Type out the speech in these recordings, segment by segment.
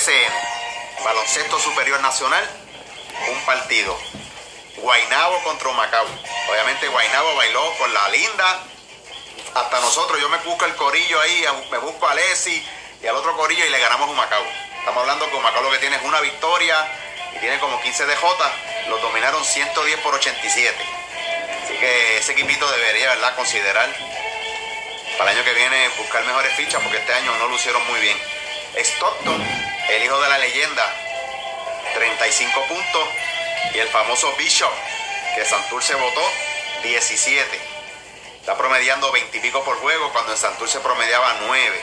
BCN, Baloncesto Superior Nacional, un partido. Guainabo contra Macao. Obviamente Guainabo bailó con la linda. Hasta nosotros, yo me busco el corillo ahí, me busco a Alessi y al otro corillo y le ganamos a Macao. Estamos hablando que Macao lo que tiene es una victoria y tiene como 15 DJ. Los dominaron 110 por 87. Así que ese equipito debería, ¿verdad?, considerar para el año que viene buscar mejores fichas porque este año no lo hicieron muy bien. Stockton, el hijo de la leyenda, 35 puntos. Y el famoso Bishop, que Santurce votó, 17. Está promediando 20 y pico por juego cuando en Santurce promediaba 9.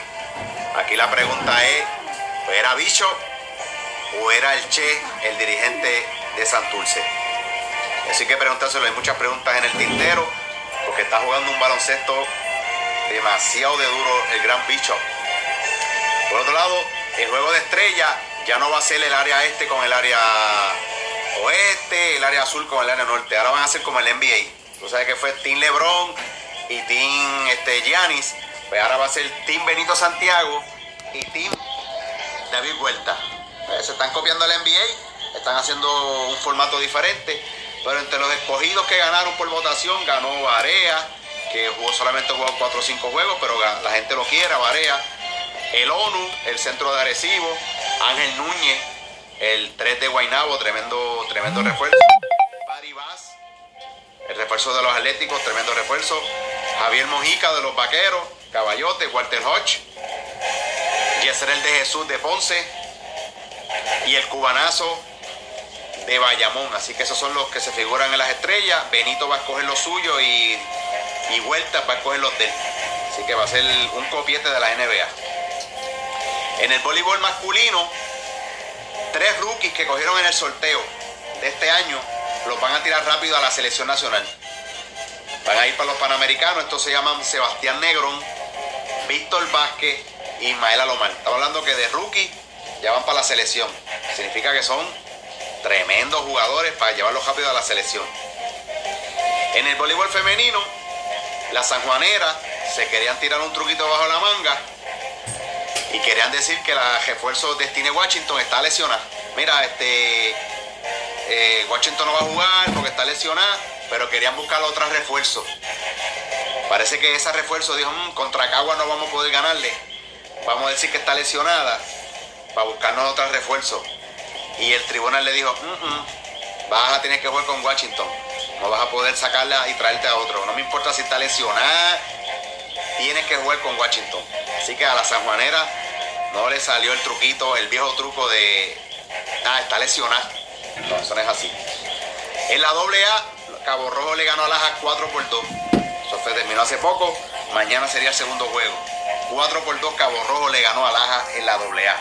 Aquí la pregunta es, ¿era Bishop o era el Che, el dirigente de Santurce? Así que preguntárselo, hay muchas preguntas en el tintero, porque está jugando un baloncesto demasiado de duro el gran Bishop. Por otro lado, el juego de estrella ya no va a ser el área este con el área oeste, el área azul con el área norte. Ahora van a ser como el NBA. Tú sabes que fue Team LeBron y Team este, Giannis. Pues ahora va a ser Team Benito Santiago y Team David Vuelta. Pues se están copiando el NBA, están haciendo un formato diferente. Pero entre los escogidos que ganaron por votación, ganó Barea, que jugó solamente jugó 4 o 5 juegos, pero la gente lo quiere, Barea. El ONU, el centro de Arecibo, Ángel Núñez, el 3 de Guainabo, tremendo, tremendo refuerzo. Barry Bass, el refuerzo de los Atléticos, tremendo refuerzo. Javier Mojica de los Vaqueros, Caballote, Walter Hodge. el de Jesús de Ponce. Y el cubanazo de Bayamón. Así que esos son los que se figuran en las estrellas. Benito va a escoger lo suyo y, y Vuelta va a escoger los de él. Así que va a ser un copiete de la NBA. En el voleibol masculino, tres rookies que cogieron en el sorteo de este año los van a tirar rápido a la selección nacional. Van a ir para los Panamericanos, estos se llaman Sebastián Negrón, Víctor Vázquez y Ismael Alomar. Estamos hablando que de rookie ya van para la selección. Significa que son tremendos jugadores para llevarlos rápido a la selección. En el voleibol femenino, las sanjuaneras se querían tirar un truquito bajo la manga y querían decir que la refuerzo de Stine Washington está lesionada. Mira, este eh, Washington no va a jugar porque está lesionada, pero querían buscar otro refuerzo. Parece que ese refuerzo dijo, mm, contra Cagua no vamos a poder ganarle. Vamos a decir que está lesionada para buscarnos otro refuerzo. Y el tribunal le dijo, mm, mm, vas a tener que jugar con Washington. No vas a poder sacarla y traerte a otro. No me importa si está lesionada, tienes que jugar con Washington. Así que a la sanjuanera no le salió el truquito, el viejo truco de, ah, está lesionada. No, eso no es así. En la doble A, Cabo Rojo le ganó a Laja 4 por 2. Eso fue, terminó hace poco. Mañana sería el segundo juego. 4 por 2 Cabo Rojo le ganó a Laja en la doble A.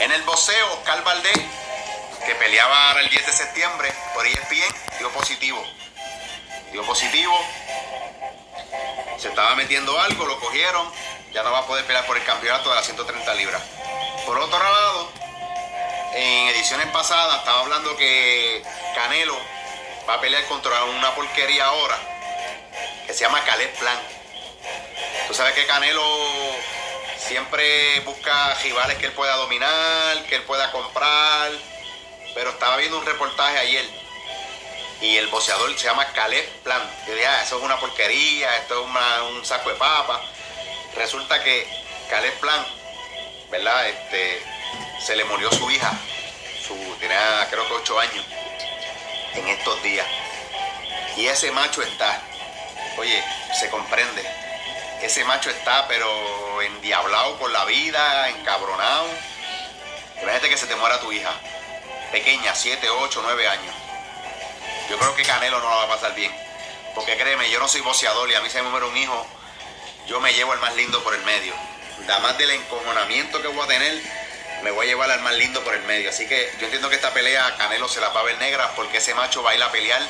En el boxeo, Oscar Valdés, que peleaba el 10 de septiembre por ESPN, dio positivo. Dio positivo se estaba metiendo algo, lo cogieron, ya no va a poder pelear por el campeonato de las 130 libras. Por otro lado, en ediciones pasadas estaba hablando que Canelo va a pelear contra una porquería ahora que se llama Caleb Plan. Tú sabes que Canelo siempre busca rivales que él pueda dominar, que él pueda comprar, pero estaba viendo un reportaje ayer y el boxeador se llama Caleb Plant. Yo dije, ah, eso es una porquería, esto es un saco de papa. Resulta que Caleb Plant, ¿verdad? Este, se le murió su hija, su, tenía creo que 8 años, en estos días. Y ese macho está, oye, se comprende. Ese macho está, pero endiablado por la vida, encabronado. Imagínate que se te muera tu hija, pequeña, 7, 8, 9 años yo creo que Canelo no la va a pasar bien. Porque créeme, yo no soy boceador y a mí se me muere un hijo, yo me llevo al más lindo por el medio. Además del encojonamiento que voy a tener, me voy a llevar al más lindo por el medio. Así que yo entiendo que esta pelea Canelo se la va a ver negra porque ese macho va a ir a pelear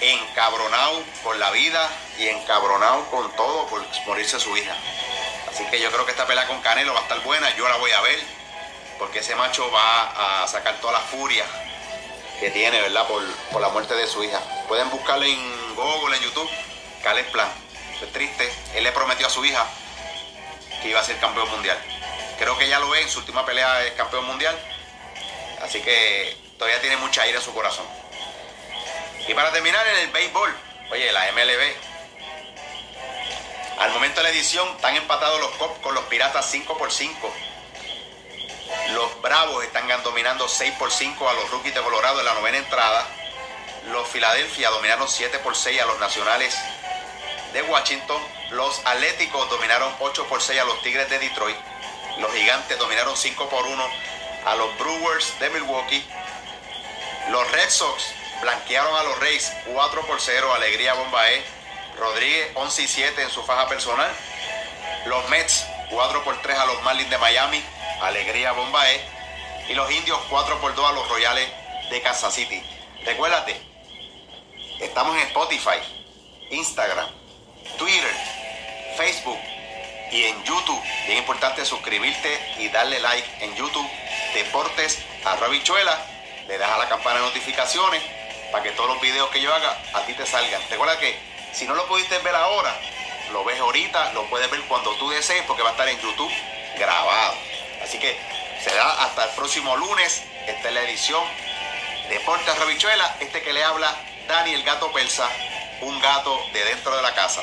encabronado por la vida y encabronado con todo por morirse su hija. Así que yo creo que esta pelea con Canelo va a estar buena, yo la voy a ver porque ese macho va a sacar toda la furia que tiene, ¿verdad? Por, la muerte de su hija. Pueden buscarle en Google, en YouTube, Caleb Plan. Es triste. Él le prometió a su hija que iba a ser campeón mundial. Creo que ya lo es en su última pelea de campeón mundial. Así que todavía tiene mucha ira en su corazón. Y para terminar en el béisbol, oye, la MLB. Al momento de la edición están empatados los Cops con los Piratas 5 por 5. Los Bravos están dominando 6 por 5 a los Rookies de Colorado en la novena entrada. Los Philadelphia dominaron 7 por 6 a los Nacionales de Washington. Los Atléticos dominaron 8 por 6 a los Tigres de Detroit. Los Gigantes dominaron 5 por 1 a los Brewers de Milwaukee. Los Red Sox blanquearon a los Rays 4 por 0. Alegría Bombaé. Rodríguez 11 y 7 en su faja personal. Los Mets 4 por 3 a los Marlins de Miami. Alegría Bombaé. Y los Indios 4 por 2 a los Royales de Kansas City. Recuérdate, estamos en Spotify, Instagram, Facebook y en YouTube. Bien importante suscribirte y darle like en YouTube. Deportes a Rabichuela. Le das a la campana de notificaciones para que todos los videos que yo haga a ti te salgan. Recuerda que si no lo pudiste ver ahora, lo ves ahorita, lo puedes ver cuando tú desees porque va a estar en YouTube grabado. Así que será hasta el próximo lunes. Esta es la edición Deportes Rabichuela. Este que le habla Dani el gato persa, un gato de dentro de la casa.